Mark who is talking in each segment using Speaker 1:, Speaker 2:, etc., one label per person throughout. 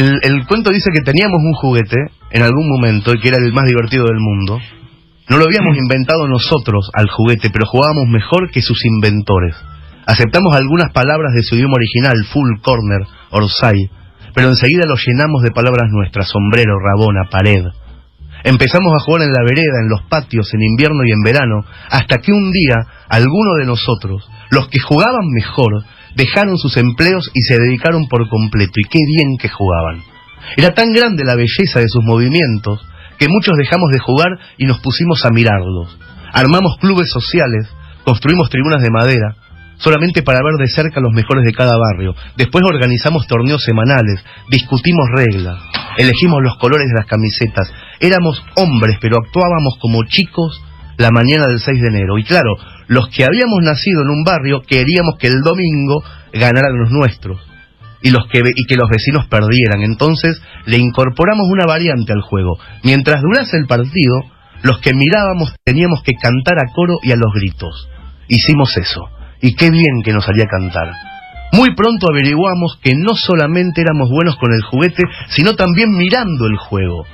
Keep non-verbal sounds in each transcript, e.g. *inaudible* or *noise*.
Speaker 1: El, el cuento dice que teníamos un juguete en algún momento y que era el más divertido del mundo. No lo habíamos inventado nosotros al juguete, pero jugábamos mejor que sus inventores. Aceptamos algunas palabras de su idioma original, full, corner, orsay, pero enseguida lo llenamos de palabras nuestras, sombrero, rabona, pared. Empezamos a jugar en la vereda, en los patios, en invierno y en verano, hasta que un día alguno de nosotros, los que jugaban mejor, dejaron sus empleos y se dedicaron por completo. Y qué bien que jugaban. Era tan grande la belleza de sus movimientos que muchos dejamos de jugar y nos pusimos a mirarlos. Armamos clubes sociales, construimos tribunas de madera, solamente para ver de cerca los mejores de cada barrio. Después organizamos torneos semanales, discutimos reglas, elegimos los colores de las camisetas. Éramos hombres, pero actuábamos como chicos la mañana del 6 de enero. Y claro, los que habíamos nacido en un barrio queríamos que el domingo ganaran los nuestros y, los que, y que los vecinos perdieran. Entonces le incorporamos una variante al juego. Mientras durase el partido, los que mirábamos teníamos que cantar a coro y a los gritos. Hicimos eso. Y qué bien que nos salía cantar. Muy pronto averiguamos que no solamente éramos buenos con el juguete, sino también mirando el juego.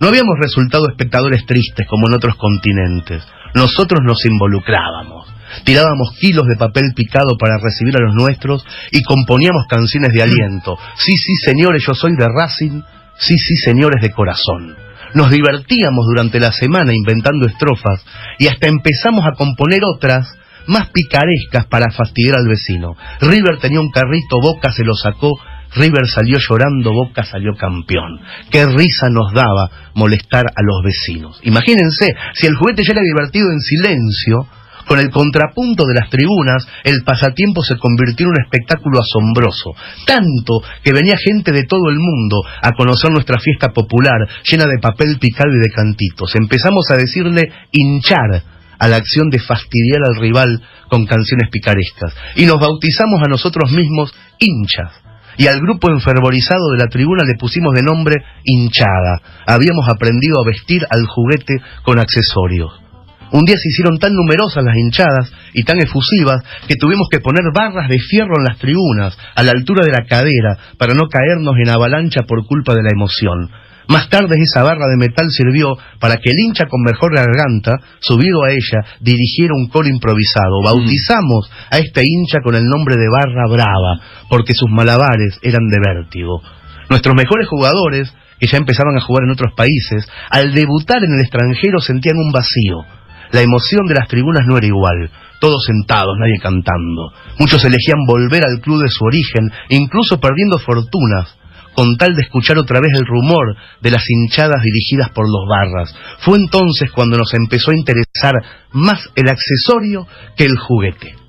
Speaker 1: No habíamos resultado espectadores tristes como en otros continentes. Nosotros nos involucrábamos. Tirábamos kilos de papel picado para recibir a los nuestros y componíamos canciones de aliento. Sí, sí, señores, yo soy de Racing. Sí, sí, señores de corazón. Nos divertíamos durante la semana inventando estrofas y hasta empezamos a componer otras más picarescas para fastidiar al vecino. River tenía un carrito, Boca se lo sacó, River salió llorando, Boca salió campeón. Qué risa nos daba molestar a los vecinos. Imagínense, si el juguete ya era divertido en silencio, con el contrapunto de las tribunas, el pasatiempo se convirtió en un espectáculo asombroso, tanto que venía gente de todo el mundo a conocer nuestra fiesta popular, llena de papel picado y de cantitos. Empezamos a decirle hinchar a la acción de fastidiar al rival con canciones picarescas, y nos bautizamos a nosotros mismos hinchas y al grupo enfervorizado de la tribuna le pusimos de nombre hinchada. Habíamos aprendido a vestir al juguete con accesorios. Un día se hicieron tan numerosas las hinchadas y tan efusivas que tuvimos que poner barras de fierro en las tribunas, a la altura de la cadera, para no caernos en avalancha por culpa de la emoción. Más tarde esa barra de metal sirvió para que el hincha con mejor garganta, subido a ella, dirigiera un coro improvisado. Bautizamos a este hincha con el nombre de Barra Brava, porque sus malabares eran de vértigo. Nuestros mejores jugadores, que ya empezaban a jugar en otros países, al debutar en el extranjero sentían un vacío. La emoción de las tribunas no era igual, todos sentados, nadie cantando. Muchos elegían volver al club de su origen, incluso perdiendo fortunas, con tal de escuchar otra vez el rumor de las hinchadas dirigidas por los barras. Fue entonces cuando nos empezó a interesar más el accesorio que el juguete.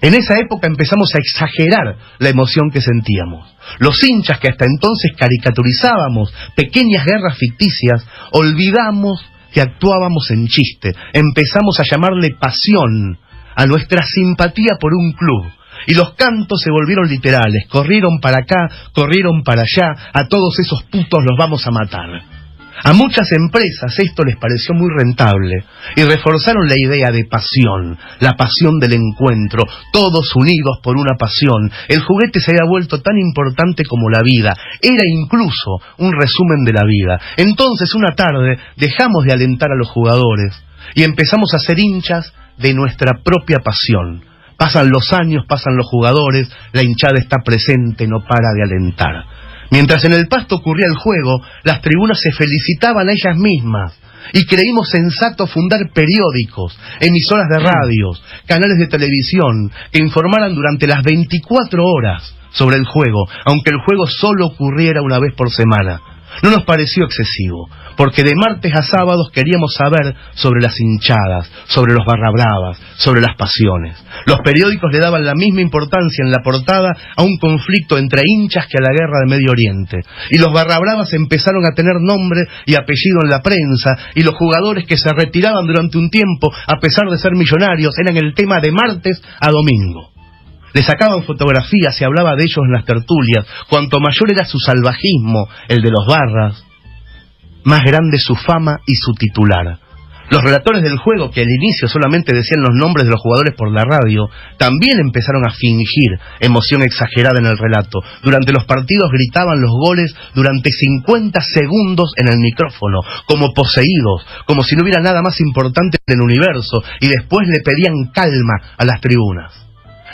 Speaker 1: En esa época empezamos a exagerar la emoción que sentíamos. Los hinchas que hasta entonces caricaturizábamos pequeñas guerras ficticias, olvidamos que actuábamos en chiste. Empezamos a llamarle pasión a nuestra simpatía por un club. Y los cantos se volvieron literales. Corrieron para acá, corrieron para allá. A todos esos putos los vamos a matar. A muchas empresas esto les pareció muy rentable y reforzaron la idea de pasión, la pasión del encuentro, todos unidos por una pasión. El juguete se había vuelto tan importante como la vida, era incluso un resumen de la vida. Entonces una tarde dejamos de alentar a los jugadores y empezamos a ser hinchas de nuestra propia pasión. Pasan los años, pasan los jugadores, la hinchada está presente, no para de alentar. Mientras en el pasto ocurría el juego, las tribunas se felicitaban a ellas mismas y creímos sensato fundar periódicos, emisoras de radios, canales de televisión que informaran durante las 24 horas sobre el juego, aunque el juego solo ocurriera una vez por semana. No nos pareció excesivo, porque de martes a sábados queríamos saber sobre las hinchadas, sobre los barrabravas, sobre las pasiones. Los periódicos le daban la misma importancia en la portada a un conflicto entre hinchas que a la guerra de Medio Oriente. Y los barrabravas empezaron a tener nombre y apellido en la prensa, y los jugadores que se retiraban durante un tiempo, a pesar de ser millonarios, eran el tema de martes a domingo. Le sacaban fotografías y hablaba de ellos en las tertulias. Cuanto mayor era su salvajismo, el de los barras, más grande su fama y su titular. Los relatores del juego, que al inicio solamente decían los nombres de los jugadores por la radio, también empezaron a fingir emoción exagerada en el relato. Durante los partidos gritaban los goles durante 50 segundos en el micrófono, como poseídos, como si no hubiera nada más importante en el universo, y después le pedían calma a las tribunas.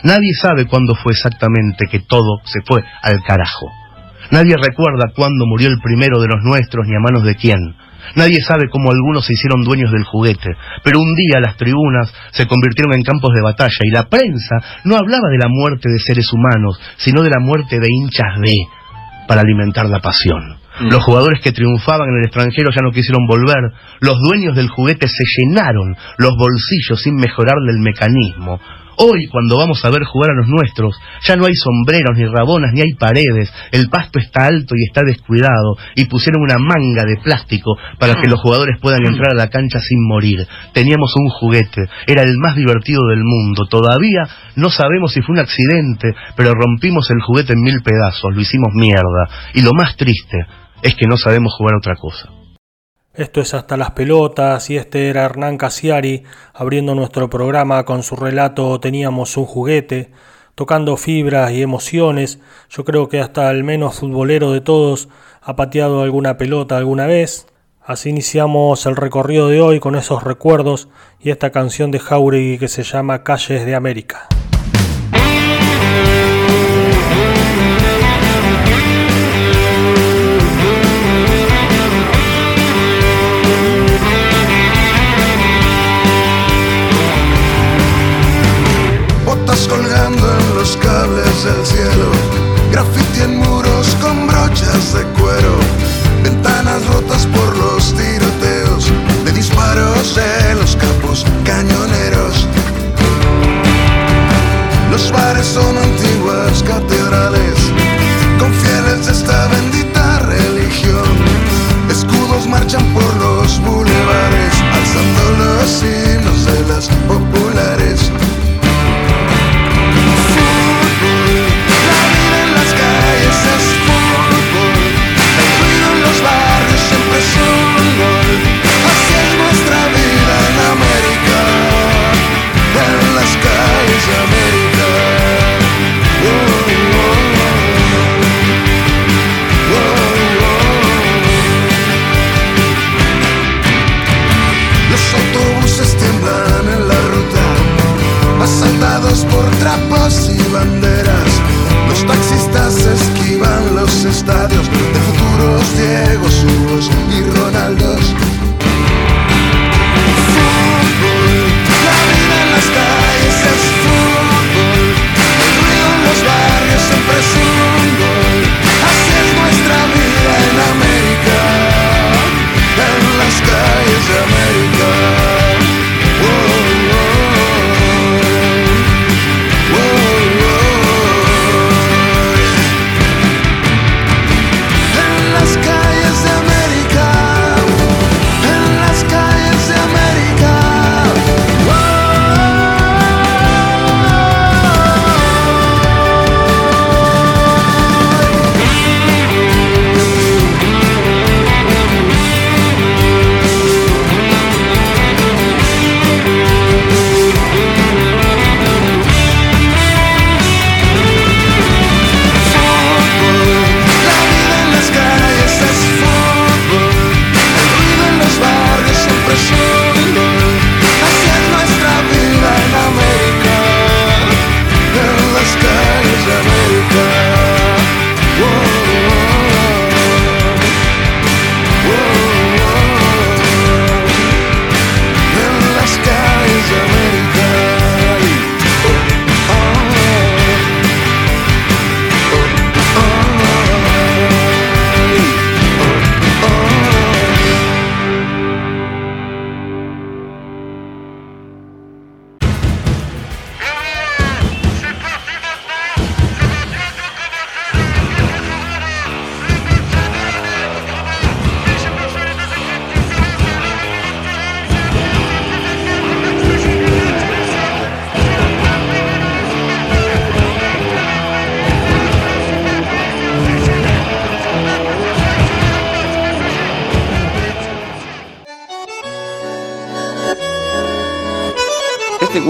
Speaker 1: Nadie sabe cuándo fue exactamente que todo se fue al carajo. Nadie recuerda cuándo murió el primero de los nuestros ni a manos de quién. Nadie sabe cómo algunos se hicieron dueños del juguete, pero un día las tribunas se convirtieron en campos de batalla y la prensa no hablaba de la muerte de seres humanos, sino de la muerte de hinchas de, para alimentar la pasión. Mm. Los jugadores que triunfaban en el extranjero ya no quisieron volver, los dueños del juguete se llenaron los bolsillos sin mejorarle el mecanismo, Hoy, cuando vamos a ver jugar a los nuestros, ya no hay sombreros, ni rabonas, ni hay paredes, el pasto está alto y está descuidado, y pusieron una manga de plástico para que los jugadores puedan entrar a la cancha sin morir. Teníamos un juguete, era el más divertido del mundo. Todavía no sabemos si fue un accidente, pero rompimos el juguete en mil pedazos, lo hicimos mierda. Y lo más triste es que no sabemos jugar otra cosa.
Speaker 2: Esto es Hasta las Pelotas y este era Hernán Casiari abriendo nuestro programa con su relato Teníamos un juguete, tocando fibras y emociones. Yo creo que hasta el menos futbolero de todos ha pateado alguna pelota alguna vez. Así iniciamos el recorrido de hoy con esos recuerdos y esta canción de Jauregui que se llama Calles de América.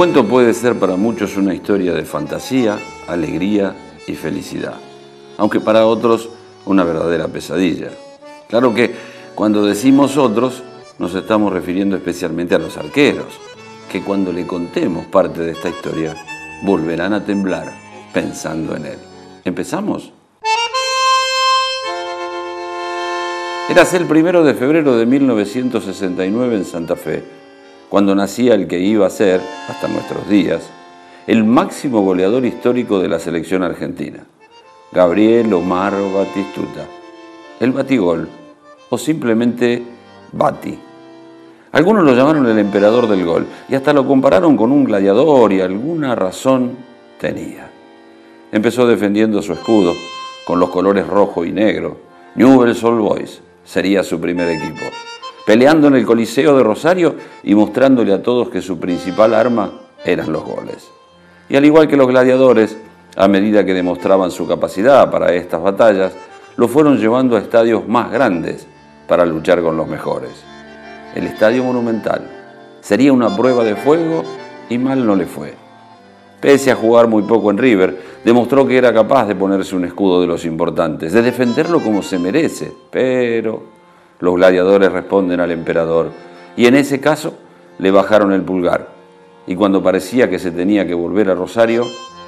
Speaker 3: Cuento puede ser para muchos una historia de fantasía, alegría y felicidad, aunque para otros una verdadera pesadilla. Claro que cuando decimos otros nos estamos refiriendo especialmente a los arqueros, que cuando le contemos parte de esta historia volverán a temblar pensando en él. ¿Empezamos? Érase el primero de febrero de 1969 en Santa Fe, cuando nacía el que iba a ser, hasta nuestros días, el máximo goleador histórico de la selección argentina, Gabriel Omar Batistuta, el batigol, o simplemente Bati. Algunos lo llamaron el emperador del gol y hasta lo compararon con un gladiador y alguna razón tenía. Empezó defendiendo su escudo con los colores rojo y negro, Newell's Old Boys, sería su primer equipo. Peleando en el Coliseo de Rosario y mostrándole a todos que su principal arma eran los goles. Y al igual que los gladiadores, a medida que demostraban su capacidad para estas batallas, lo fueron llevando a estadios más grandes para luchar con los mejores. El Estadio Monumental sería una prueba de fuego y mal no le fue. Pese a jugar muy poco en River, demostró que era capaz de ponerse un escudo de los importantes, de defenderlo como se merece, pero los gladiadores responden al emperador y en ese caso le bajaron el pulgar. Y cuando parecía que se tenía que volver a Rosario,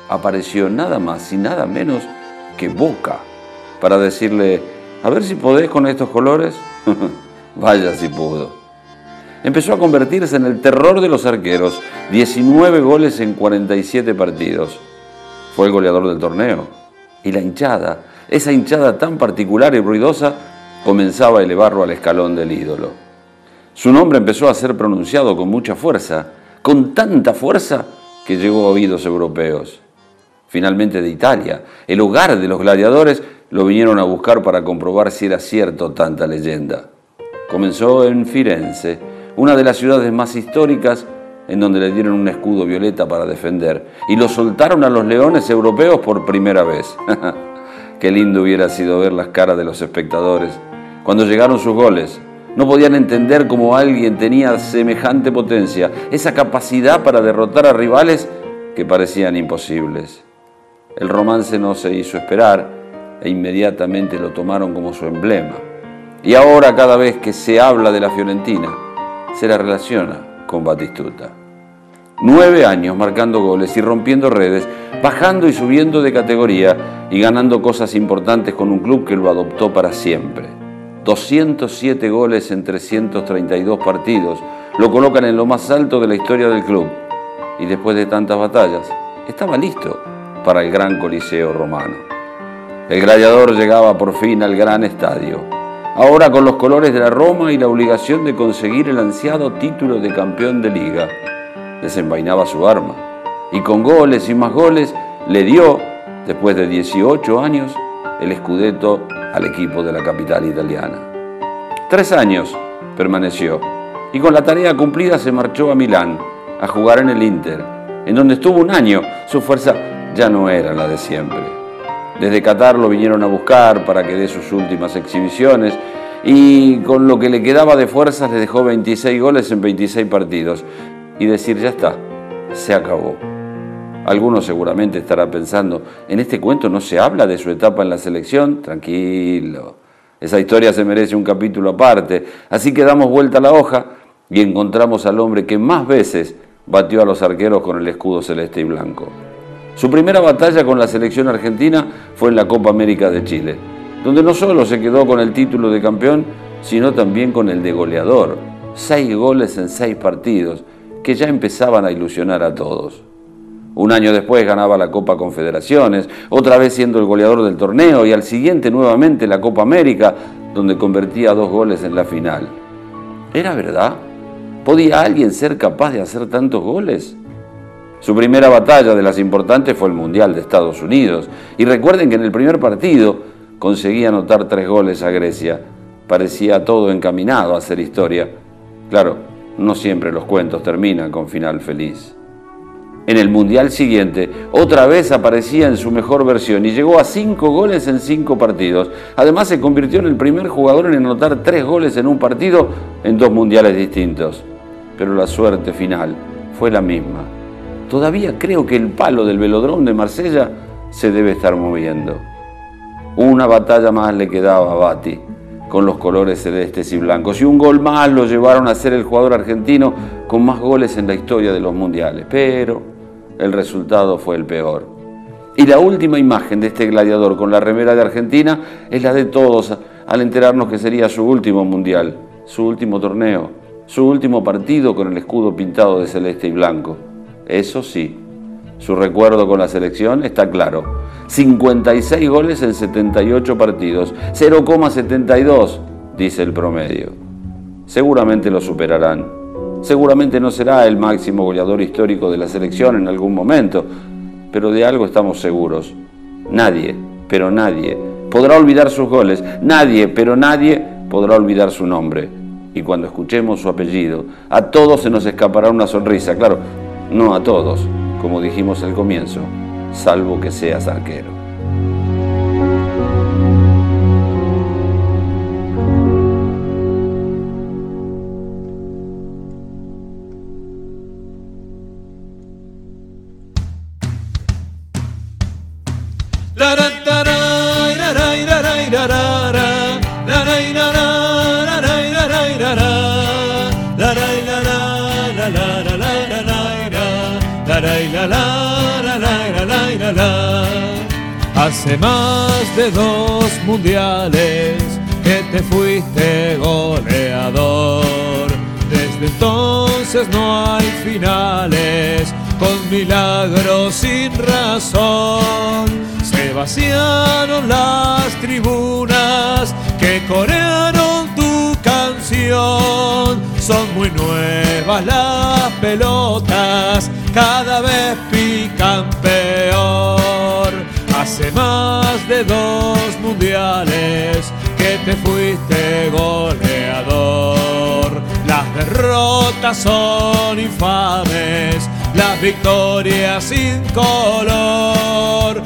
Speaker 3: apareció nada más y nada menos que Boca para decirle, a ver si podés con estos colores. *laughs* Vaya si pudo empezó a convertirse en el terror de los arqueros, 19 goles en 47 partidos. Fue el goleador del torneo. Y la hinchada, esa hinchada tan particular y ruidosa, comenzaba a elevarlo al escalón del ídolo. Su nombre empezó a ser pronunciado con mucha fuerza, con tanta fuerza que llegó a oídos europeos. Finalmente de Italia, el hogar de los gladiadores, lo vinieron a buscar para comprobar si era cierto tanta leyenda. Comenzó en Firenze, una de las ciudades más históricas en donde le dieron un escudo violeta para defender y lo soltaron a los leones europeos por primera vez. *laughs* Qué lindo hubiera sido ver las caras de los espectadores cuando llegaron sus goles. No podían entender cómo alguien tenía semejante potencia, esa capacidad para derrotar a rivales que parecían imposibles. El romance no se hizo esperar e inmediatamente lo tomaron como su emblema. Y ahora cada vez que se habla de la Fiorentina, se la relaciona con Batistuta. Nueve años marcando goles y rompiendo redes, bajando y subiendo de categoría y ganando cosas importantes con un club que lo adoptó para siempre. 207 goles en 332 partidos lo colocan en lo más alto de la historia del club. Y después de tantas batallas, estaba listo para el gran Coliseo romano. El gladiador llegaba por fin al gran estadio ahora con los colores de la Roma y la obligación de conseguir el ansiado título de campeón de liga. Desenvainaba su arma y con goles y más goles le dio, después de 18 años, el escudeto al equipo de la capital italiana. Tres años permaneció y con la tarea cumplida se marchó a Milán a jugar en el Inter, en donde estuvo un año. Su fuerza ya no era la de siempre. Desde Qatar lo vinieron a buscar para que dé sus últimas exhibiciones y con lo que le quedaba de fuerzas le dejó 26 goles en 26 partidos. Y decir, ya está, se acabó. Algunos seguramente estará pensando, en este cuento no se habla de su etapa en la selección, tranquilo. Esa historia se merece un capítulo aparte. Así que damos vuelta a la hoja y encontramos al hombre que más veces batió a los arqueros con el escudo celeste y blanco. Su primera batalla con la selección argentina fue en la Copa América de Chile, donde no solo se quedó con el título de campeón, sino también con el de goleador. Seis goles en seis partidos, que ya empezaban a ilusionar a todos. Un año después ganaba la Copa Confederaciones, otra vez siendo el goleador del torneo y al siguiente nuevamente la Copa América, donde convertía dos goles en la final. ¿Era verdad? ¿Podía alguien ser capaz de hacer tantos goles? Su primera batalla de las importantes fue el Mundial de Estados Unidos. Y recuerden que en el primer partido conseguía anotar tres goles a Grecia. Parecía todo encaminado a hacer historia. Claro, no siempre los cuentos terminan con final feliz. En el Mundial siguiente, otra vez aparecía en su mejor versión y llegó a cinco goles en cinco partidos. Además, se convirtió en el primer jugador en anotar tres goles en un partido en dos mundiales distintos. Pero la suerte final fue la misma todavía creo que el palo del velodrón de Marsella se debe estar moviendo. Una batalla más le quedaba a Bati con los colores celestes y blancos y un gol más lo llevaron a ser el jugador argentino con más goles en la historia de los mundiales. Pero el resultado fue el peor. Y la última imagen de este gladiador con la remera de Argentina es la de todos al enterarnos que sería su último mundial, su último torneo, su último partido con el escudo pintado de celeste y blanco. Eso sí, su recuerdo con la selección está claro. 56 goles en 78 partidos, 0,72 dice el promedio. Seguramente lo superarán. Seguramente no será el máximo goleador histórico de la selección en algún momento, pero de algo estamos seguros. Nadie, pero nadie, podrá olvidar sus goles. Nadie, pero nadie podrá olvidar su nombre. Y cuando escuchemos su apellido, a todos se nos escapará una sonrisa. Claro, no a todos, como dijimos al comienzo, salvo que seas arquero.
Speaker 4: Hace más de dos mundiales que te fuiste goleador. Desde entonces no hay finales con milagros sin razón. Se vaciaron las tribunas que corearon tu canción. Son muy nuevas las pelotas, cada vez pican peor. Hace más de dos mundiales que te fuiste goleador. Las derrotas son infames, las victorias sin color.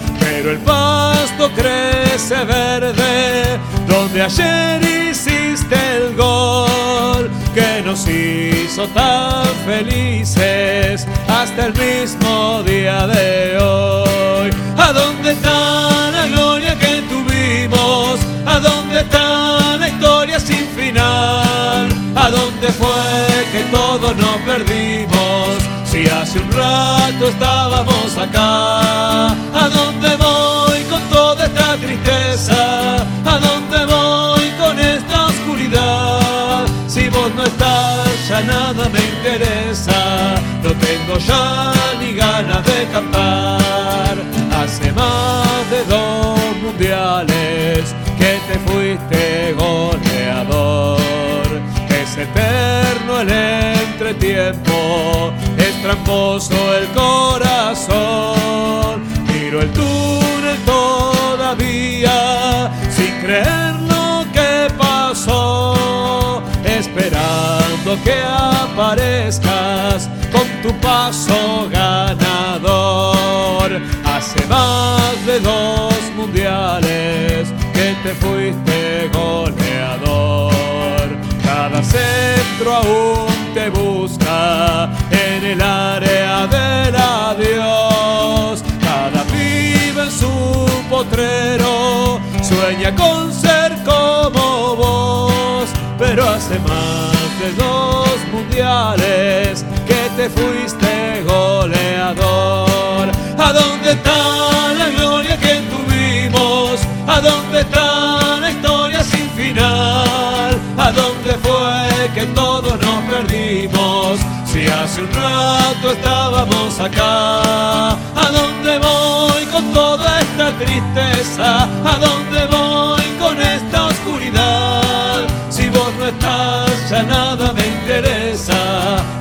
Speaker 4: Pero el pasto crece verde donde ayer hiciste el gol que nos hizo tan felices hasta el mismo día de hoy. ¿A dónde está la gloria que tuvimos? ¿A dónde está la historia sin final? ¿A dónde fue que todos nos perdimos? Si hace un rato estábamos acá, ¿a dónde voy con toda esta tristeza? ¿A dónde voy con esta oscuridad? Si vos no estás, ya nada me interesa, no tengo ya ni ganas de cantar. Hace más de dos mundiales tramposo el corazón. Miro el túnel todavía sin creer lo que pasó, esperando que aparezcas con tu paso ganador. Hace más de dos mundiales que te fuiste goleador. Cada centro aún busca en el área del adiós. Cada pibe en su potrero sueña con ser como vos. Pero hace más de dos mundiales que te fuiste goleador. ¿A dónde está la Hace un rato estábamos acá. ¿A dónde voy con toda esta tristeza? ¿A dónde voy con esta oscuridad? Si vos no estás, ya nada me interesa.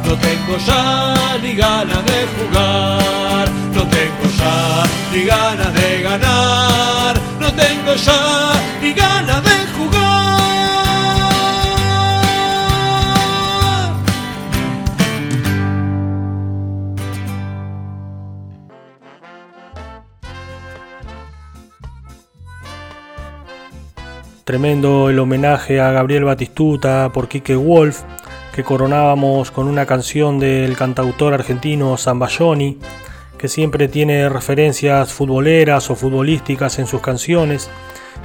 Speaker 4: No tengo ya ni ganas de jugar. No tengo ya ni ganas de ganar. No tengo ya ni ganas de jugar.
Speaker 5: Tremendo el homenaje a Gabriel Batistuta por Quique Wolf, que coronábamos con una canción del cantautor argentino Zambayoni, que siempre tiene referencias futboleras o futbolísticas en sus canciones.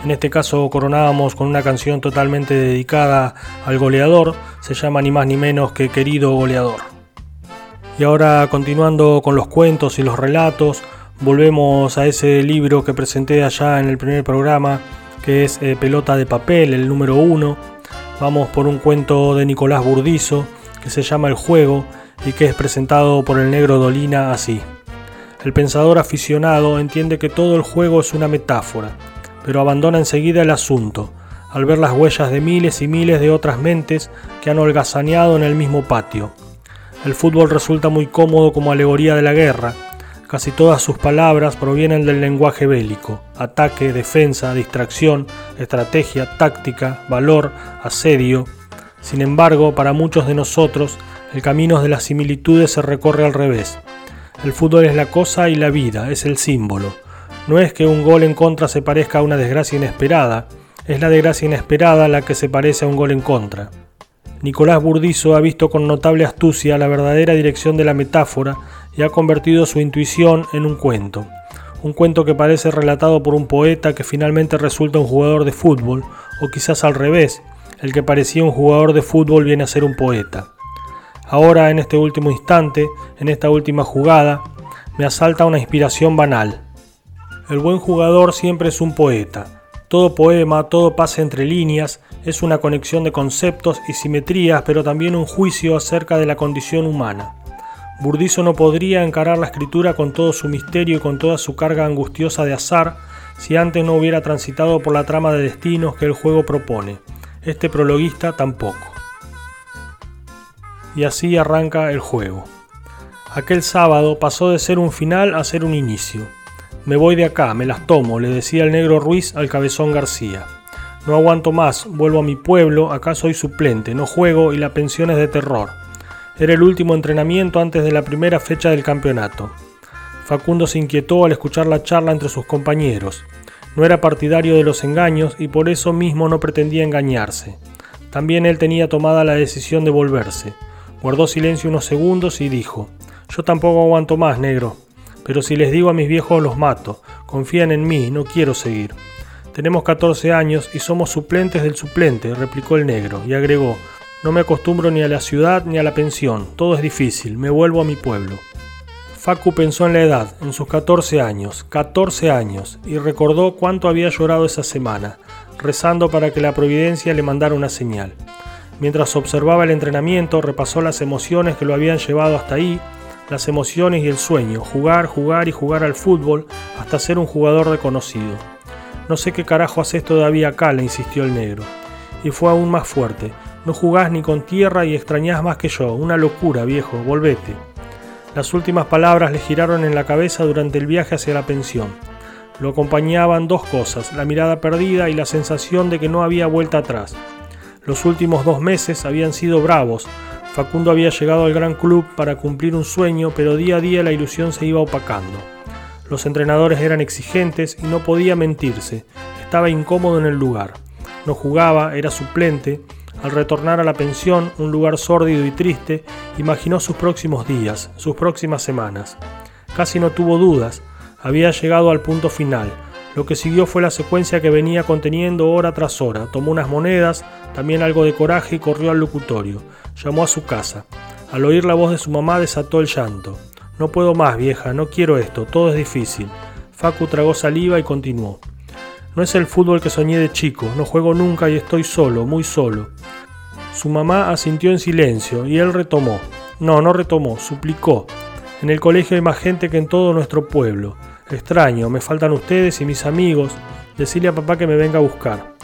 Speaker 5: En este caso coronábamos con una canción totalmente dedicada al goleador, se llama ni más ni menos que Querido Goleador. Y ahora continuando con los cuentos y los relatos, volvemos a ese libro que presenté allá en el primer programa, que es eh, Pelota de Papel, el número uno. Vamos por un cuento de Nicolás Burdizo, que se llama El Juego y que es presentado por el negro Dolina así. El pensador aficionado entiende que todo el juego es una metáfora, pero abandona enseguida el asunto, al ver las huellas de miles y miles de otras mentes que han holgazaneado en el mismo patio. El fútbol resulta muy cómodo como alegoría de la guerra. Casi todas sus palabras provienen del lenguaje bélico. Ataque, defensa, distracción, estrategia, táctica, valor, asedio. Sin embargo, para muchos de nosotros, el camino de las similitudes se recorre al revés. El fútbol es la cosa y la vida, es el símbolo. No es que un gol en contra se parezca a una desgracia inesperada, es la desgracia inesperada la que se parece a un gol en contra. Nicolás Burdizo ha visto con notable astucia la verdadera dirección de la metáfora y ha convertido su intuición en un cuento. Un cuento que parece relatado por un poeta que finalmente resulta un jugador de fútbol, o quizás al revés, el que parecía un jugador de fútbol viene a ser un poeta. Ahora, en este último instante, en esta última jugada, me asalta una inspiración banal. El buen jugador siempre es un poeta, todo poema, todo pase entre líneas, es una conexión de conceptos y simetrías, pero también un juicio acerca de la condición humana. Burdizo no podría encarar la escritura con todo su misterio y con toda su carga angustiosa de azar si antes no hubiera transitado por la trama de destinos que el juego propone. Este prologuista tampoco. Y así arranca el juego. Aquel sábado pasó de ser un final a ser un inicio. Me voy de acá, me las tomo, le decía el negro Ruiz al cabezón García. No aguanto más, vuelvo a mi pueblo, acá soy suplente, no juego y la pensión es de terror. Era el último entrenamiento antes de la primera fecha del campeonato. Facundo se inquietó al escuchar la charla entre sus compañeros. No era partidario de los engaños y por eso mismo no pretendía engañarse. También él tenía tomada la decisión de volverse. Guardó silencio unos segundos y dijo, Yo tampoco aguanto más, negro. Pero si les digo a mis viejos los mato, confían en mí, no quiero seguir. Tenemos 14 años y somos suplentes del suplente, replicó el negro, y agregó, no me acostumbro ni a la ciudad ni a la pensión, todo es difícil, me vuelvo a mi pueblo. Facu pensó en la edad, en sus 14 años, 14 años, y recordó cuánto había llorado esa semana, rezando para que la providencia le mandara una señal. Mientras observaba el entrenamiento, repasó las emociones que lo habían llevado hasta ahí las emociones y el sueño, jugar, jugar y jugar al fútbol hasta ser un jugador reconocido. No sé qué carajo haces todavía acá, le insistió el negro. Y fue aún más fuerte. No jugás ni con tierra y extrañás más que yo. Una locura, viejo, volvete. Las últimas palabras le giraron en la cabeza durante el viaje hacia la pensión. Lo acompañaban dos cosas, la mirada perdida y la sensación de que no había vuelta atrás. Los últimos dos meses habían sido bravos, Facundo había llegado al gran club para cumplir un sueño, pero día a día la ilusión se iba opacando. Los entrenadores eran exigentes y no podía mentirse. Estaba incómodo en el lugar. No jugaba, era suplente. Al retornar a la pensión, un lugar sórdido y triste, imaginó sus próximos días, sus próximas semanas. Casi no tuvo dudas. Había llegado al punto final. Lo que siguió fue la secuencia que venía conteniendo hora tras hora. Tomó unas monedas, también algo de coraje y corrió al locutorio. Llamó a su casa. Al oír la voz de su mamá desató el llanto. No puedo más, vieja, no quiero esto, todo es difícil. Facu tragó saliva y continuó. No es el fútbol que soñé de chico, no juego nunca y estoy solo, muy solo. Su mamá asintió en silencio y él retomó. No, no retomó, suplicó. En el colegio hay más gente que en todo nuestro pueblo. Extraño, me faltan ustedes y mis amigos. Decirle a papá que me venga a buscar.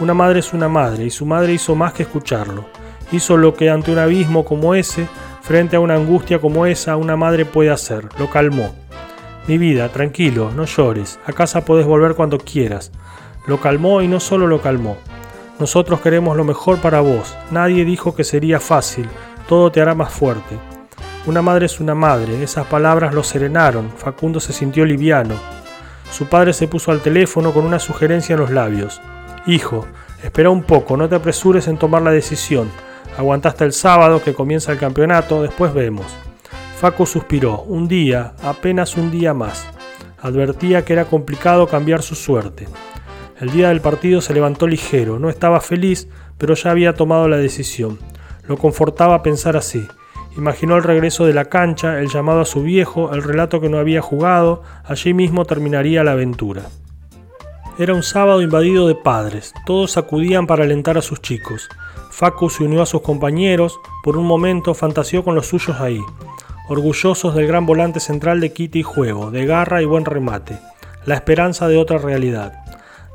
Speaker 5: Una madre es una madre y su madre hizo más que escucharlo hizo lo que ante un abismo como ese, frente a una angustia como esa, una madre puede hacer, lo calmó. Mi vida, tranquilo, no llores, a casa podés volver cuando quieras. Lo calmó y no solo lo calmó. Nosotros queremos lo mejor para vos, nadie dijo que sería fácil, todo te hará más fuerte. Una madre es una madre, esas palabras lo serenaron, Facundo se sintió liviano. Su padre se puso al teléfono con una sugerencia en los labios. Hijo, espera un poco, no te apresures en tomar la decisión. Aguantaste el sábado que comienza el campeonato, después vemos. Facu suspiró. Un día, apenas un día más. Advertía que era complicado cambiar su suerte. El día del partido se levantó ligero, no estaba feliz, pero ya había tomado la decisión. Lo confortaba pensar así. Imaginó el regreso de la cancha, el llamado a su viejo, el relato que no había jugado, allí mismo terminaría la aventura. Era un sábado invadido de padres, todos acudían para alentar a sus chicos. Facu se unió a sus compañeros, por un momento fantaseó con los suyos ahí, orgullosos del gran volante central de quite y juego, de garra y buen remate, la esperanza de otra realidad.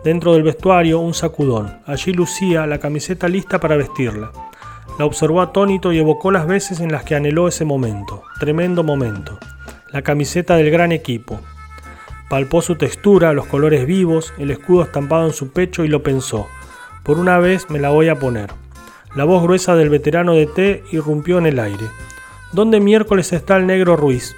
Speaker 5: Dentro del vestuario un sacudón, allí lucía la camiseta lista para vestirla. La observó atónito y evocó las veces en las que anheló ese momento, tremendo momento, la camiseta del gran equipo. Palpó su textura, los colores vivos, el escudo estampado en su pecho y lo pensó. Por una vez me la voy a poner. La voz gruesa del veterano de T irrumpió en el aire. ¿Dónde miércoles está el negro Ruiz?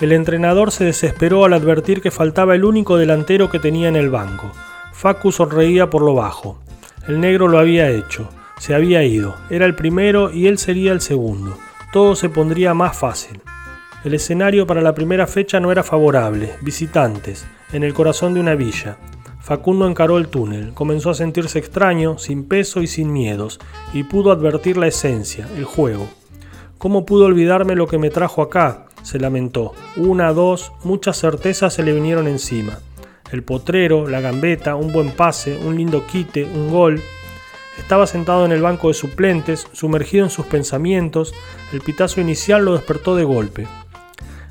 Speaker 5: El entrenador se desesperó al advertir que faltaba el único delantero que tenía en el banco. Facu sonreía por lo bajo. El negro lo había hecho. Se había ido, era el primero y él sería el segundo. Todo se pondría más fácil. El escenario para la primera fecha no era favorable, visitantes, en el corazón de una villa. Facundo encaró el túnel, comenzó a sentirse extraño, sin peso y sin miedos, y pudo advertir la esencia, el juego. ¿Cómo pudo olvidarme lo que me trajo acá? se lamentó. Una, dos, muchas certezas se le vinieron encima. El potrero, la gambeta, un buen pase, un lindo quite, un gol, estaba sentado en el banco de suplentes, sumergido en sus pensamientos, el pitazo inicial lo despertó de golpe.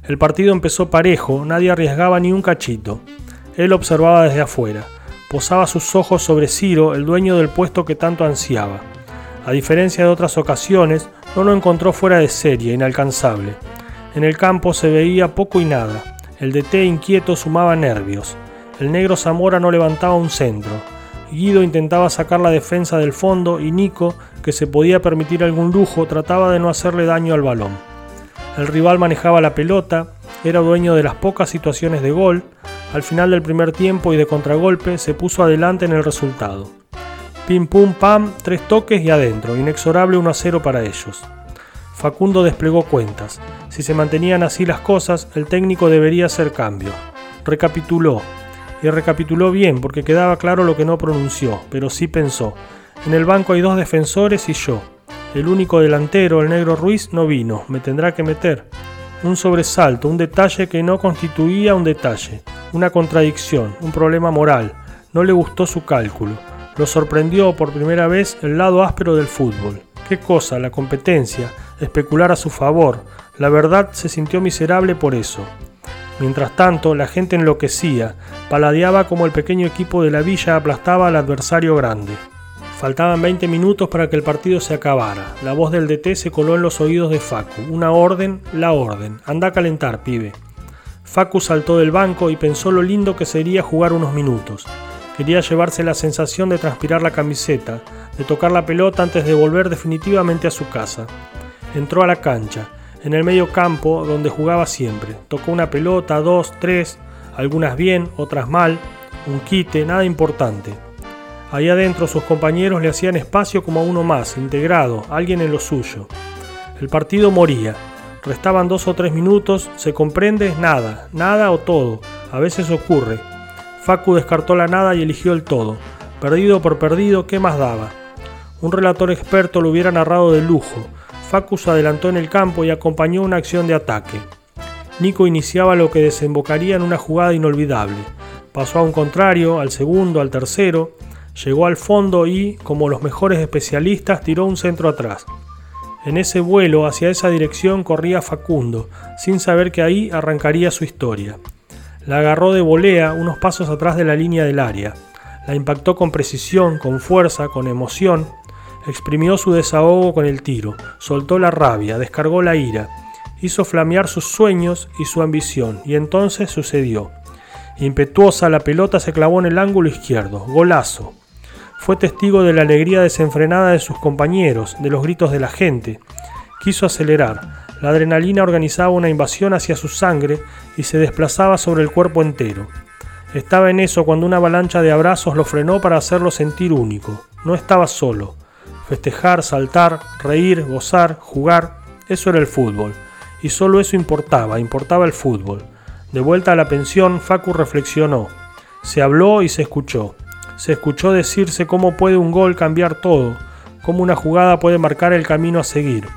Speaker 5: El partido empezó parejo, nadie arriesgaba ni un cachito. Él observaba desde afuera, posaba sus ojos sobre Ciro, el dueño del puesto que tanto ansiaba. A diferencia de otras ocasiones, no lo encontró fuera de serie, inalcanzable. En el campo se veía poco y nada. El DT inquieto sumaba nervios. El negro Zamora no levantaba un centro. Guido intentaba sacar la defensa del fondo y Nico, que se podía permitir algún lujo, trataba de no hacerle daño al balón. El rival manejaba la pelota, era dueño de las pocas situaciones de gol, al final del primer tiempo y de contragolpe se puso adelante en el resultado. Pim pum pam, tres toques y adentro, inexorable 1 a 0 para ellos. Facundo desplegó cuentas. Si se mantenían así las cosas, el técnico debería hacer cambio. Recapituló, y recapituló bien porque quedaba claro lo que no pronunció, pero sí pensó. En el banco hay dos defensores y yo. El único delantero, el negro Ruiz, no vino, me tendrá que meter. Un sobresalto, un detalle que no constituía un detalle, una contradicción, un problema moral. No le gustó su cálculo. Lo sorprendió por primera vez el lado áspero del fútbol. ¿Qué cosa? La competencia, especular a su favor. La verdad se sintió miserable por eso. Mientras tanto, la gente enloquecía, paladeaba como el pequeño equipo de la villa aplastaba al adversario grande. Faltaban 20 minutos para que el partido se acabara. La voz del DT se coló en los oídos de Facu. Una orden, la orden. Anda a calentar, pibe. Facu saltó del banco y pensó lo lindo que sería jugar unos minutos. Quería llevarse la sensación de transpirar la camiseta, de tocar la pelota antes de volver definitivamente a su casa. Entró a la cancha en el medio campo donde jugaba siempre. Tocó una pelota, dos, tres, algunas bien, otras mal, un quite, nada importante. Ahí adentro sus compañeros le hacían espacio como a uno más, integrado, alguien en lo suyo. El partido moría. Restaban dos o tres minutos, se comprende nada, nada o todo. A veces ocurre. Facu descartó la nada y eligió el todo. Perdido por perdido, ¿qué más daba? Un relator experto lo hubiera narrado de lujo, Facus adelantó en el campo y acompañó una acción de ataque. Nico iniciaba lo que desembocaría en una jugada inolvidable. Pasó a un contrario, al segundo, al tercero, llegó al fondo y, como los mejores especialistas, tiró un centro atrás. En ese vuelo hacia esa dirección corría Facundo, sin saber que ahí arrancaría su historia. La agarró de volea unos pasos atrás de la línea del área. La impactó con precisión, con fuerza, con emoción, Exprimió su desahogo con el tiro, soltó la rabia, descargó la ira, hizo flamear sus sueños y su ambición, y entonces sucedió. Impetuosa la pelota se clavó en el ángulo izquierdo, golazo. Fue testigo de la alegría desenfrenada de sus compañeros, de los gritos de la gente. Quiso acelerar. La adrenalina organizaba una invasión hacia su sangre y se desplazaba sobre el cuerpo entero. Estaba en eso cuando una avalancha de abrazos lo frenó para hacerlo sentir único. No estaba solo. Festejar, saltar, reír, gozar, jugar, eso era el fútbol. y solo eso importaba, importaba el fútbol. De vuelta a la pensión, Facu reflexionó. Se habló y se escuchó. Se escuchó decirse cómo puede un gol cambiar todo, cómo una jugada puede marcar el camino a seguir.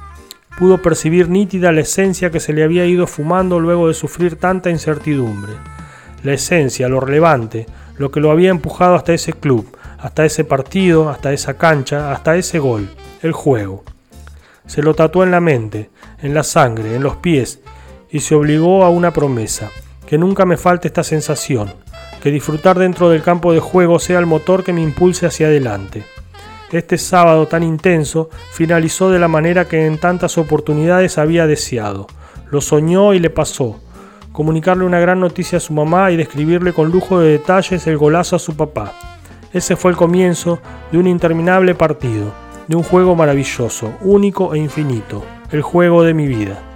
Speaker 5: Pudo percibir nítida la esencia que se le había ido fumando luego de sufrir tanta incertidumbre. La esencia, lo relevante, lo que lo había empujado hasta ese club, hasta ese partido, hasta esa cancha, hasta ese gol, el juego. Se lo tatuó en la mente, en la sangre, en los pies, y se obligó a una promesa, que nunca me falte esta sensación, que disfrutar dentro del campo de juego sea el motor que me impulse hacia adelante. Este sábado tan intenso finalizó de la manera que en tantas oportunidades había deseado. Lo soñó y le pasó. Comunicarle una gran noticia a su mamá y describirle con lujo de detalles el golazo a su papá. Ese fue el comienzo de un interminable partido, de un juego maravilloso, único e infinito, el juego de mi vida.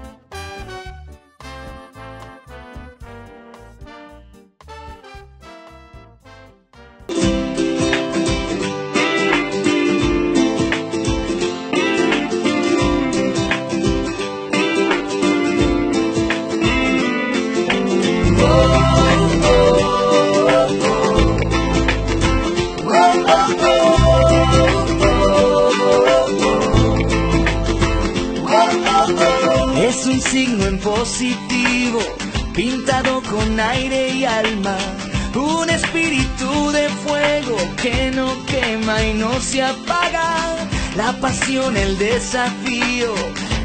Speaker 6: El desafío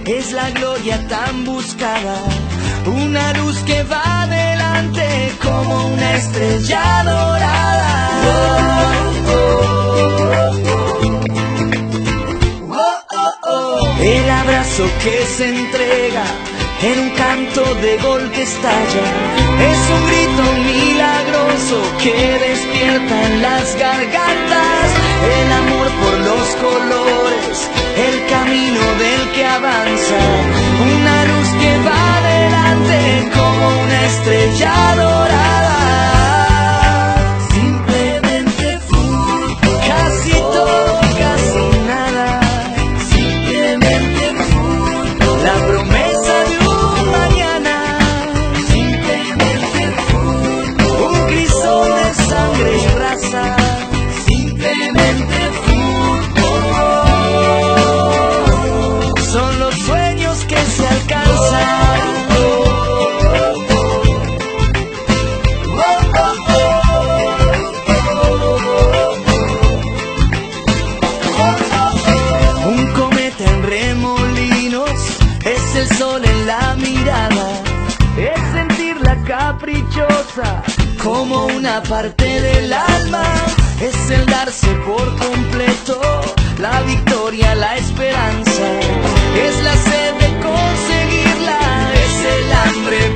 Speaker 6: es la gloria tan buscada. Una luz que va adelante como una estrella dorada. El abrazo que se entrega en un canto de gol que estalla. Es un grito milagroso que despierta en las gargantas el amor colores, el camino del que avanza, una luz que va adelante como una estrella dorada. Como una parte del alma. Es el darse por completo la victoria, la esperanza. Es la sed de conseguirla, es el hambre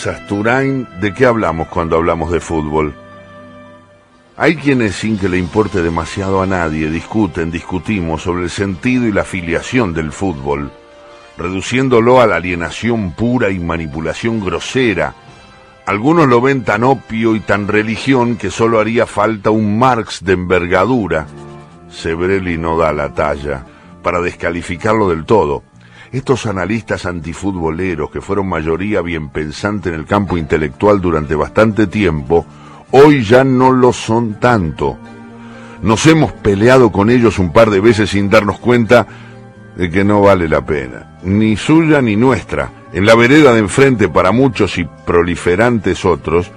Speaker 7: Sasturain, ¿de qué hablamos cuando hablamos de fútbol? Hay quienes sin que le importe demasiado a nadie discuten, discutimos sobre el sentido y la afiliación del fútbol. reduciéndolo a la alienación pura y manipulación grosera. Algunos lo ven tan opio y tan religión que solo haría falta un Marx de envergadura. Sebrelli no da la talla para descalificarlo del todo. Estos analistas antifutboleros, que fueron mayoría bien pensante en el campo intelectual durante bastante tiempo, hoy ya no lo son tanto. Nos hemos peleado con ellos un par de veces sin darnos cuenta de que no vale la pena, ni suya ni nuestra. En la vereda de enfrente para muchos y proliferantes otros,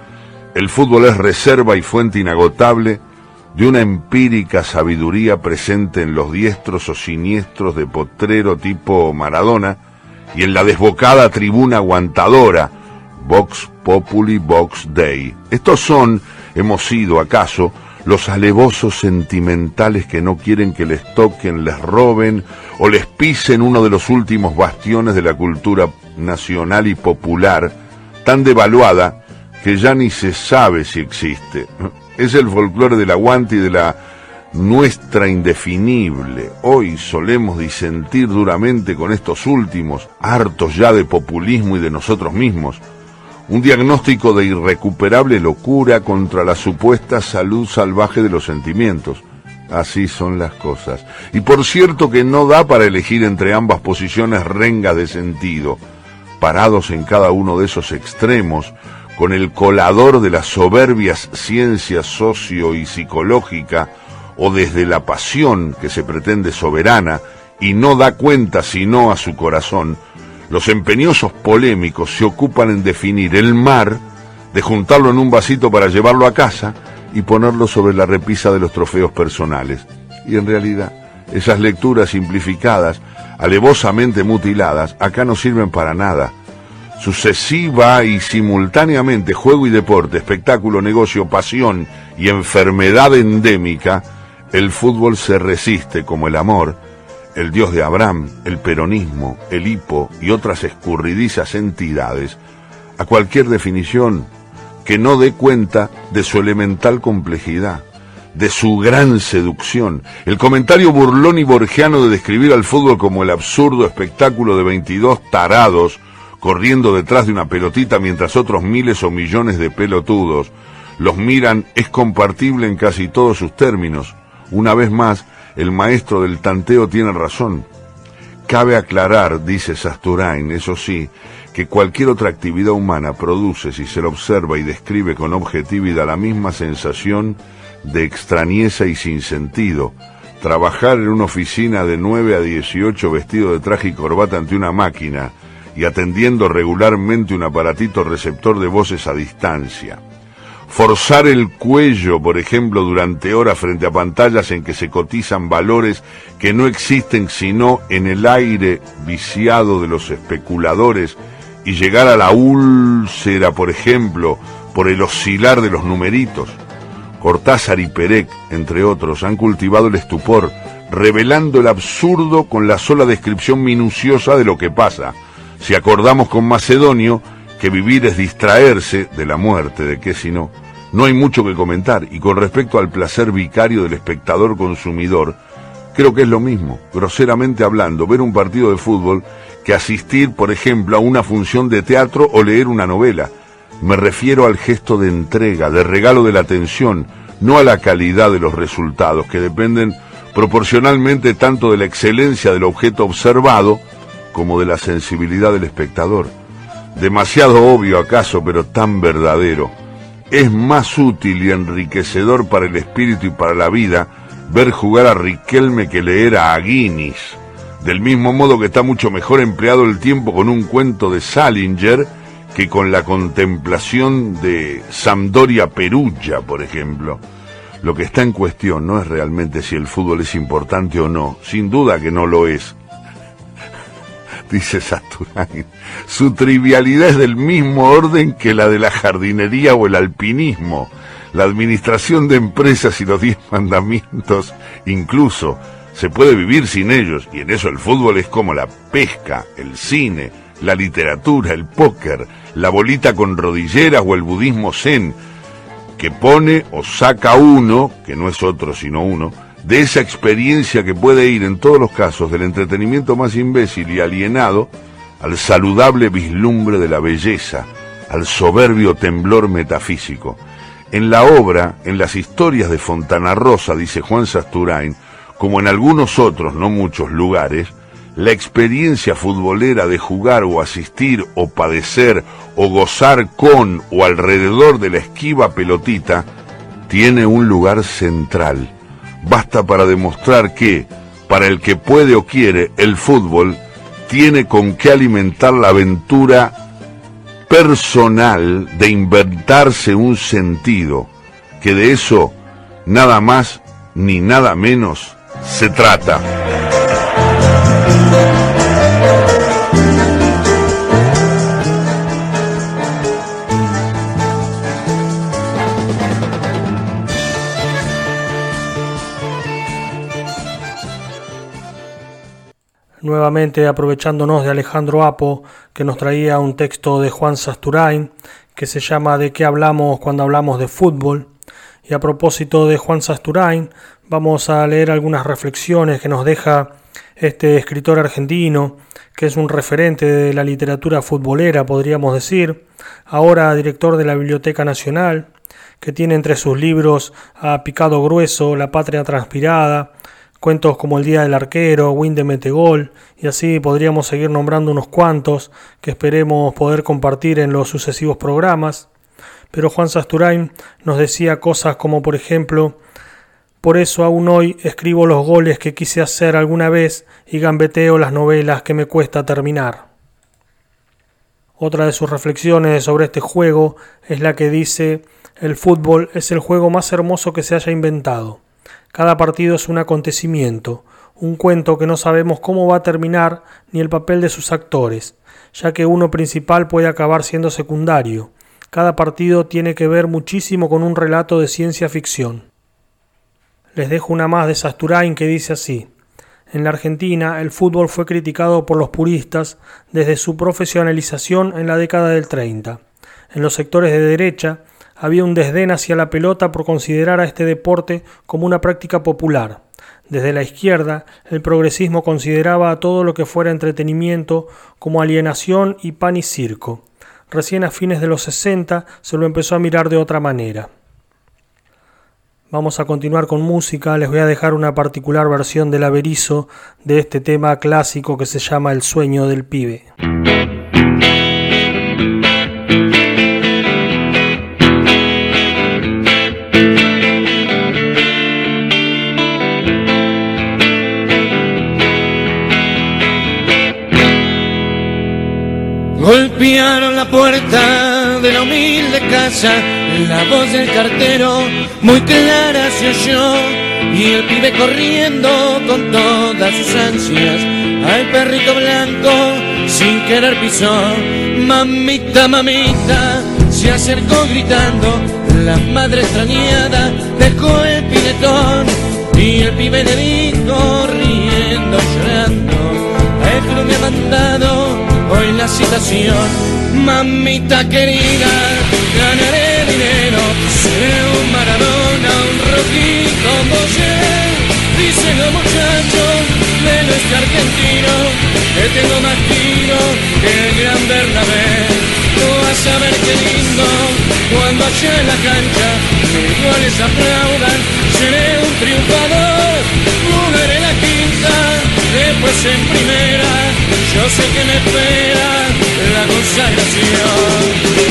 Speaker 7: el fútbol es reserva y fuente inagotable de una empírica sabiduría presente en los diestros o siniestros de potrero tipo Maradona y en la desbocada tribuna aguantadora, Vox Populi Vox Dei. Estos son, hemos sido acaso, los alevosos sentimentales que no quieren que les toquen, les roben o les pisen uno de los últimos bastiones de la cultura nacional y popular, tan devaluada que ya ni se sabe si existe. Es el folclore del aguante y de la nuestra indefinible. Hoy solemos disentir duramente con estos últimos, hartos ya de populismo y de nosotros mismos. Un diagnóstico de irrecuperable locura contra la supuesta salud salvaje de los sentimientos. Así son las cosas. Y por cierto que no da para elegir entre ambas posiciones rengas de sentido. Parados en cada uno de esos extremos, con el colador de las soberbias ciencias socio y psicológica, o desde la pasión que se pretende soberana y no da cuenta sino a su corazón, los empeñosos polémicos se ocupan en definir el mar, de juntarlo en un vasito para llevarlo a casa y ponerlo sobre la repisa de los trofeos personales. Y en realidad, esas lecturas simplificadas, alevosamente mutiladas, acá no sirven para nada sucesiva y simultáneamente juego y deporte, espectáculo, negocio, pasión y enfermedad endémica, el fútbol se resiste como el amor, el dios de Abraham, el peronismo, el hipo y otras escurridizas entidades a cualquier definición que no dé cuenta de su elemental complejidad, de su gran seducción. El comentario burlón y borgiano de describir al fútbol como el absurdo espectáculo de 22 tarados corriendo detrás de una pelotita mientras otros miles o millones de pelotudos los miran es compartible en casi todos sus términos. Una vez más, el maestro del tanteo tiene razón. Cabe aclarar, dice Sasturain, eso sí, que cualquier otra actividad humana produce, si se lo observa y describe con objetividad, la misma sensación de extrañeza y sin sentido. Trabajar en una oficina de 9 a 18 vestido de traje y corbata ante una máquina, y atendiendo regularmente un aparatito receptor de voces a distancia. Forzar el cuello, por ejemplo, durante horas frente a pantallas en que se cotizan valores que no existen sino en el aire viciado de los especuladores y llegar a la úlcera, por ejemplo, por el oscilar de los numeritos. Cortázar y Perec, entre otros, han cultivado el estupor, revelando el absurdo con la sola descripción minuciosa de lo que pasa, si acordamos con Macedonio que vivir es distraerse de la muerte, de qué si no, no hay mucho que comentar. Y con respecto al placer vicario del espectador consumidor, creo que es lo mismo, groseramente hablando, ver un partido de fútbol que asistir, por ejemplo, a una función de teatro o leer una novela. Me refiero al gesto de entrega, de regalo de la atención, no a la calidad de los resultados, que dependen proporcionalmente tanto de la excelencia del objeto observado como de la sensibilidad del espectador. Demasiado obvio acaso, pero tan verdadero. Es más útil y enriquecedor para el espíritu y para la vida ver jugar a Riquelme que leer a Aguinis. Del mismo modo que está mucho mejor empleado el tiempo con un cuento de Salinger que con la contemplación de Sampdoria Perugia, por ejemplo. Lo que está en cuestión no es realmente si el fútbol es importante o no, sin duda que no lo es, dice Sasturain. Su trivialidad es del mismo orden que la de la jardinería o el alpinismo. La administración de empresas y los diez *laughs* mandamientos, incluso, se puede vivir sin ellos, y en eso el fútbol es como la pesca, el cine, la literatura, el póker, la bolita con rodilleras o el budismo zen, que pone o saca uno, que no es otro sino uno, de esa experiencia que puede ir en todos los casos del entretenimiento más imbécil y alienado al saludable vislumbre de la belleza, al soberbio temblor metafísico. En la obra, en las historias de Fontana Rosa, dice Juan Sasturain, como en algunos otros, no muchos lugares, la experiencia futbolera de jugar o asistir o padecer o gozar con o alrededor de la esquiva pelotita tiene un lugar central. Basta para demostrar que, para el que puede o quiere, el fútbol tiene con qué alimentar la aventura personal de inventarse un sentido, que de eso nada más ni nada menos se trata.
Speaker 5: Nuevamente aprovechándonos de Alejandro Apo, que nos traía un texto de Juan Sasturain, que se llama ¿De qué hablamos cuando hablamos de fútbol? Y a propósito de Juan Sasturain, vamos a leer algunas reflexiones que nos deja este escritor argentino, que es un referente de la literatura futbolera, podríamos decir, ahora director de la Biblioteca Nacional, que tiene entre sus libros a Picado Grueso, La Patria Transpirada, cuentos como El Día del Arquero, Win de Metegol, y así podríamos seguir nombrando unos cuantos que esperemos poder compartir en los sucesivos programas. Pero Juan Sasturain nos decía cosas como por ejemplo por eso aún hoy escribo los goles que quise hacer alguna vez y gambeteo las novelas que me cuesta terminar. Otra de sus reflexiones sobre este juego es la que dice el fútbol es el juego más hermoso que se haya inventado. Cada partido es un acontecimiento, un cuento que no sabemos cómo va a terminar ni el papel de sus actores, ya que uno principal puede acabar siendo secundario. Cada partido tiene que ver muchísimo con un relato de ciencia ficción. Les dejo una más de Sasturain que dice así. En la Argentina, el fútbol fue criticado por los puristas desde su profesionalización en la década del 30. En los sectores de derecha, había un desdén hacia la pelota por considerar a este deporte como una práctica popular. Desde la izquierda, el progresismo consideraba a todo lo que fuera entretenimiento como alienación y pan y circo. Recién a fines de los 60 se lo empezó a mirar de otra manera. Vamos a continuar con música, les voy a dejar una particular versión del averizo de este tema clásico que se llama El sueño del pibe.
Speaker 8: La voz del cartero muy clara se oyó y el pibe corriendo con todas sus ansias al perrito blanco sin querer pisó. Mamita, mamita, se acercó gritando, la madre extrañada dejó el piletón y el pibe le dijo riendo, llorando, el club me ha mandado hoy la citación. Mamita querida, ganaré dinero, seré un Maradona, un Rocky como yo. Dicen los muchachos de nuestro argentino, que tengo más tiro que el gran Bernabé. Tú vas a ver qué lindo, cuando allá en la cancha mis goles aplaudan, seré un triunfador, jugaré la quinta, después en primera yo sé que me espera la consagración.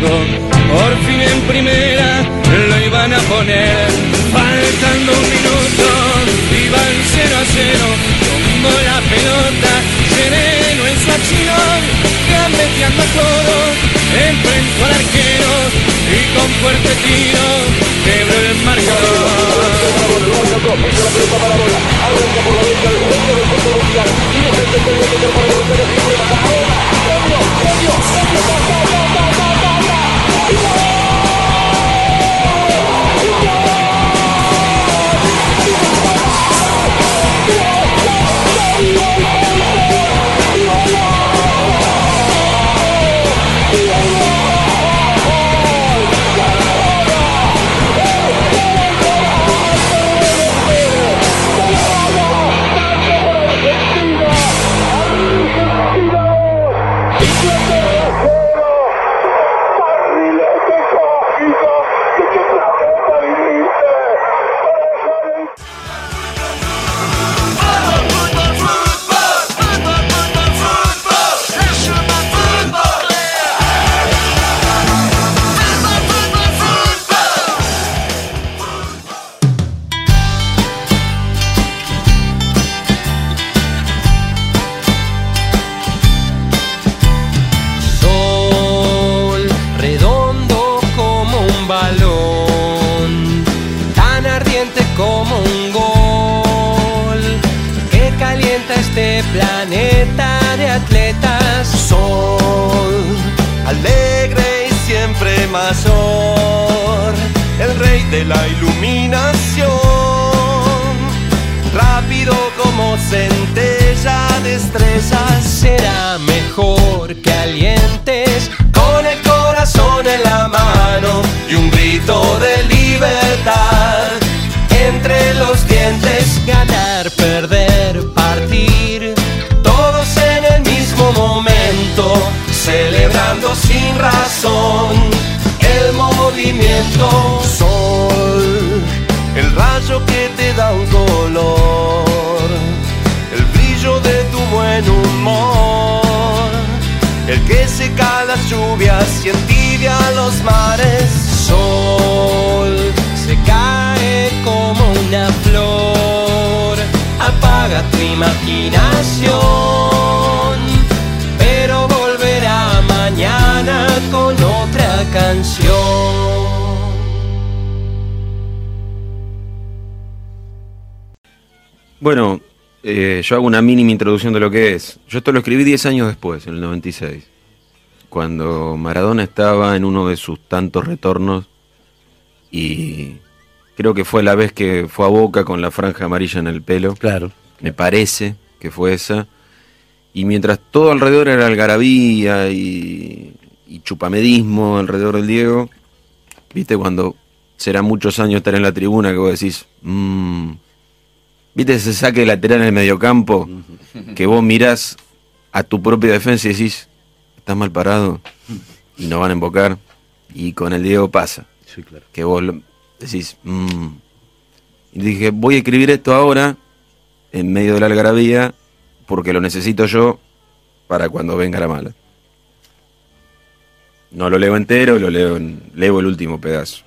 Speaker 8: domingo, por fin en primera lo iban a poner. Faltando un minuto, iban 0 a 0, como la pelota, sereno en su acción, gambeteando a coro, enfrentó al arquero y con fuerte tiro quebró el
Speaker 6: marcador.
Speaker 9: Sol, alegre y siempre mayor, el rey de la iluminación, rápido como centella de estrellas.
Speaker 6: Será mejor que alientes con el corazón en la mano
Speaker 9: y un grito de libertad
Speaker 6: entre los dientes. Ganar, perder,
Speaker 9: razón el movimiento. Sol, el rayo que te da un color, el brillo de tu buen humor, el que seca las lluvias y entibia los mares.
Speaker 6: Sol se cae como una flor, apaga tu imaginación, canción.
Speaker 10: Bueno, eh, yo hago una mínima introducción de lo que es. Yo esto lo escribí 10 años después, en el 96, cuando Maradona estaba en uno de sus tantos retornos y creo que fue la vez que fue a Boca con la franja amarilla en el pelo.
Speaker 11: Claro.
Speaker 10: Me parece que fue esa. Y mientras todo alrededor era algarabía y, y chupamedismo alrededor del Diego, viste cuando será muchos años estar en la tribuna que vos decís, mmm, ¿Viste ese saque lateral en el mediocampo? Que vos mirás a tu propia defensa y decís, estás mal parado y no van a embocar. Y con el Diego pasa.
Speaker 11: Sí, claro.
Speaker 10: Que vos decís, "Mm". Y dije, voy a escribir esto ahora, en medio de la algarabía, porque lo necesito yo para cuando venga la mala. No lo leo entero, lo leo, en- leo el último pedazo.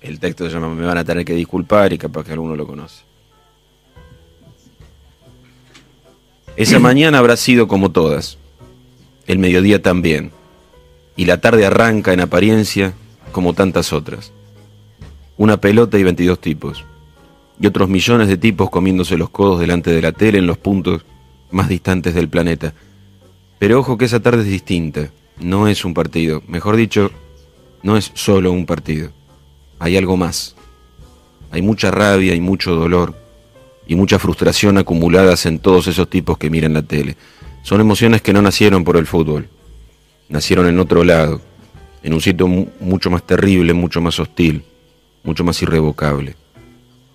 Speaker 10: El texto se llama Me van a tener que disculpar y capaz que alguno lo conoce. Esa *clears throat* mañana habrá sido como todas, el mediodía también, y la tarde arranca en apariencia como tantas otras. Una pelota y 22 tipos, y otros millones de tipos comiéndose los codos delante de la tele en los puntos más distantes del planeta. Pero ojo que esa tarde es distinta, no es un partido, mejor dicho, no es solo un partido, hay algo más. Hay mucha rabia y mucho dolor y mucha frustración acumuladas en todos esos tipos que miran la tele. Son emociones que no nacieron por el fútbol, nacieron en otro lado, en un sitio mu- mucho más terrible, mucho más hostil, mucho más irrevocable.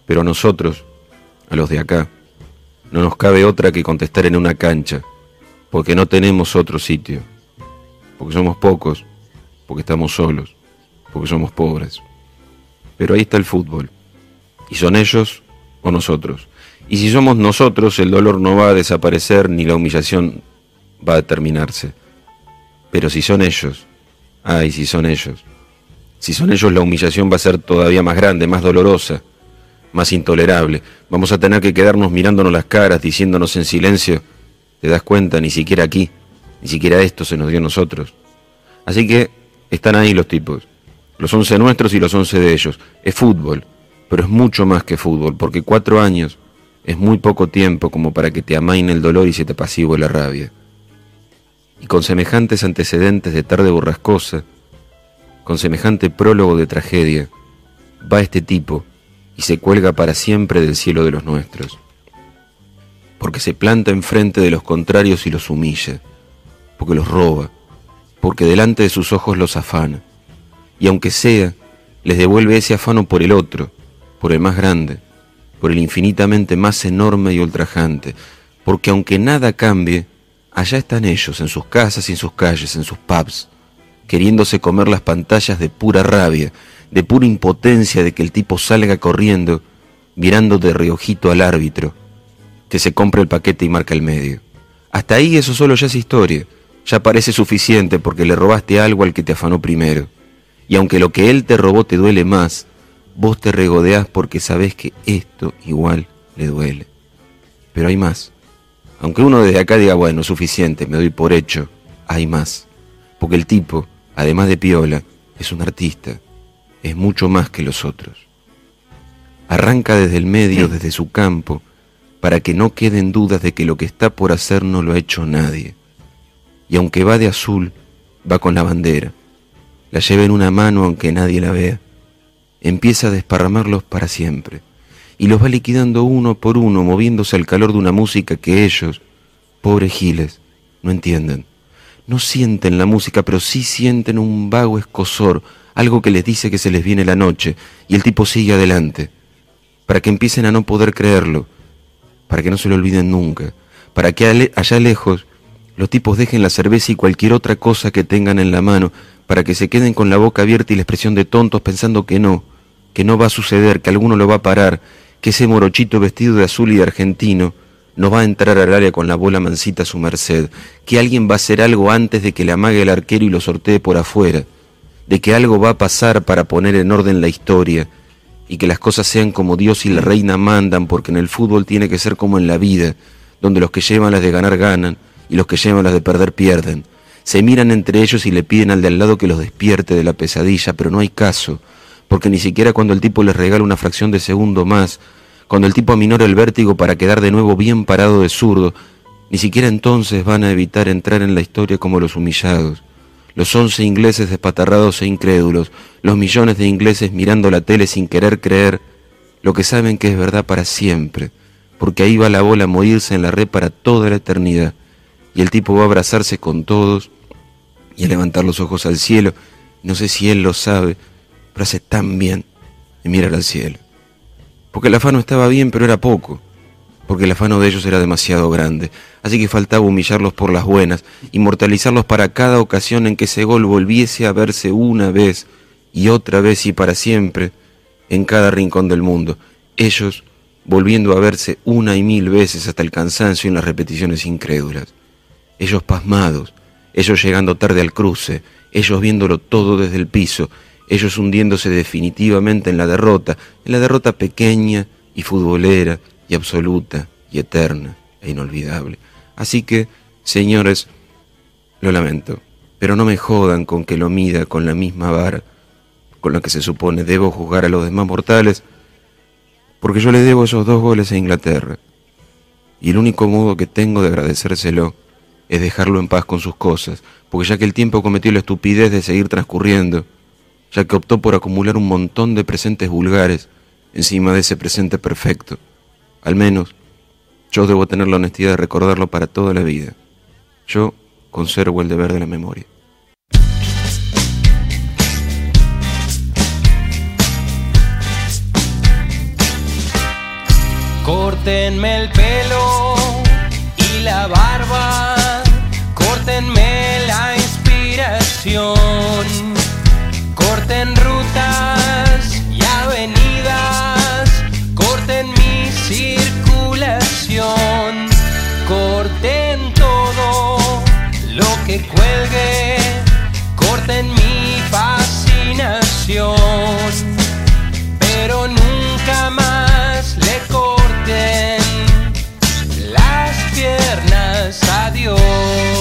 Speaker 10: Pero a nosotros, a los de acá, no nos cabe otra que contestar en una cancha, porque no tenemos otro sitio, porque somos pocos, porque estamos solos, porque somos pobres. Pero ahí está el fútbol, y son ellos o nosotros. Y si somos nosotros, el dolor no va a desaparecer ni la humillación va a terminarse. Pero si son ellos, ay, si son ellos, si son ellos la humillación va a ser todavía más grande, más dolorosa, más intolerable. Vamos a tener que quedarnos mirándonos las caras, diciéndonos en silencio, ¿te das cuenta? Ni siquiera aquí, Ni siquiera esto se nos dio a nosotros. Así que están ahí los tipos. Los once nuestros y los once de ellos. Es fútbol, pero es mucho más que fútbol, porque cuatro años es muy poco tiempo como para que te amaine el dolor y se te apacigüe la rabia. Y con semejantes antecedentes de tarde borrascosa, con semejante prólogo de tragedia, va este tipo y se cuelga para siempre del cielo de los nuestros. Porque se planta enfrente de los contrarios y los humilla, porque los roba, porque delante de sus ojos los afana, y aunque sea, les devuelve ese afano por el otro, por el más grande, por el infinitamente más enorme y ultrajante, porque aunque nada cambie, allá están ellos, en sus casas y en sus calles, en sus pubs, queriéndose comer las pantallas de pura rabia, de pura impotencia de que el tipo salga corriendo, mirando de reojito al árbitro, que se compre el paquete y marca el medio. Hasta ahí eso solo ya es historia, ya parece suficiente porque le robaste algo al que te afanó primero. Y aunque lo que él te robó te duele más, vos te regodeás porque sabés que esto igual le duele. Pero hay más. Aunque uno desde acá diga, bueno, suficiente, me doy por hecho, hay más. Porque el tipo, además de piola, es un artista, es mucho más que los otros. Arranca desde el medio, desde su campo, para que no queden dudas de que lo que está por hacer no lo ha hecho nadie. Y aunque va de azul, va con la bandera. La lleva en una mano aunque nadie la vea. Empieza a desparramarlos para siempre. Y los va liquidando uno por uno, moviéndose al calor de una música que ellos, pobres giles, no entienden no sienten la música, pero sí sienten un vago escosor, algo que les dice que se les viene la noche, y el tipo sigue adelante, para que empiecen a no poder creerlo, para que no se lo olviden nunca, para que allá lejos los tipos dejen la cerveza y cualquier otra cosa que tengan en la mano, para que se queden con la boca abierta y la expresión de tontos pensando que no, que no va a suceder, que alguno lo va a parar, que ese morochito vestido de azul y de argentino, no va a entrar al área con la bola mansita a su merced, que alguien va a hacer algo antes de que le amague el arquero y lo sortee por afuera, de que algo va a pasar para poner en orden la historia y que las cosas sean como Dios y la reina mandan, porque en el fútbol tiene que ser como en la vida, donde los que llevan las de ganar ganan y los que llevan las de perder pierden. Se miran entre ellos y le piden al de al lado que los despierte de la pesadilla, pero no hay caso, porque ni siquiera cuando el tipo les regala una fracción de segundo más, cuando el tipo aminora el vértigo para quedar de nuevo bien parado de zurdo, ni siquiera entonces van a evitar entrar en la historia como los humillados. Los once ingleses despatarrados e incrédulos, los millones de ingleses mirando la tele sin querer creer lo que saben que es verdad para siempre, porque ahí va la bola a morirse en la red para toda la eternidad, y el tipo va a abrazarse con todos y a levantar los ojos al cielo. No sé si él lo sabe, pero hace tan bien de mirar al cielo. Porque el afano estaba bien, pero era poco, porque el afano de ellos era demasiado grande, así que faltaba humillarlos por las buenas, inmortalizarlos para cada ocasión en que ese gol volviese a verse una vez y otra vez y para siempre en cada rincón del mundo, ellos volviendo a verse una y mil veces hasta el cansancio en las repeticiones incrédulas, ellos pasmados, ellos llegando tarde al cruce, ellos viéndolo todo desde el piso, ellos hundiéndose definitivamente en la derrota, en la derrota pequeña y futbolera y absoluta y eterna e inolvidable. Así que, señores, lo lamento, pero no me jodan con que lo mida con la misma vara con la que se supone debo juzgar a los demás mortales, porque yo le debo esos dos goles a Inglaterra, y el único modo que tengo de agradecérselo es dejarlo en paz con sus cosas, porque ya que el tiempo cometió la estupidez de seguir transcurriendo, ya que optó por acumular un montón de presentes vulgares encima de ese presente perfecto. Al menos, yo debo tener la honestidad de recordarlo para toda la vida. Yo conservo el deber de la memoria.
Speaker 6: Córtenme el pelo y la barba, corten rutas y avenidas, corten mi circulación, corten todo lo que cuelgue, corten mi fascinación, pero nunca más le corten las piernas a Dios.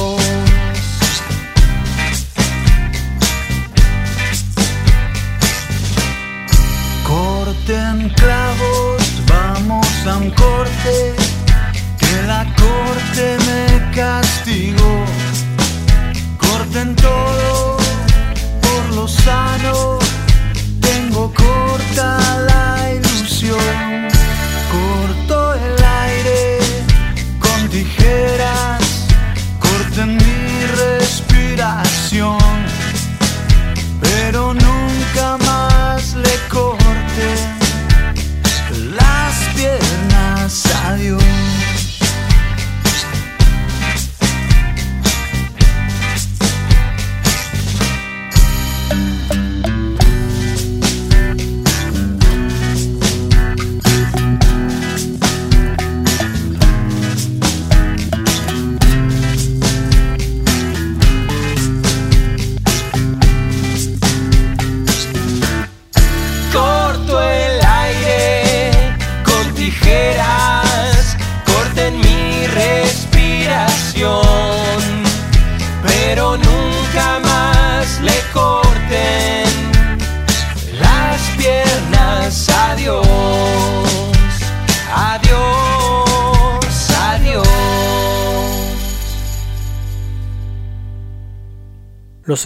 Speaker 5: en todo por lo sano. Tengo corta la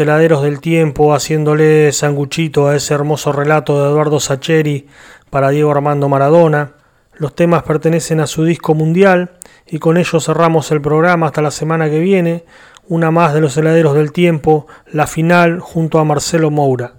Speaker 5: Heladeros del tiempo haciéndole sanguchito a ese hermoso relato de Eduardo Sacheri para Diego Armando Maradona. Los temas pertenecen a su disco mundial y con ello cerramos el programa hasta la semana que viene. Una más de los heladeros del tiempo, la final junto a Marcelo Moura.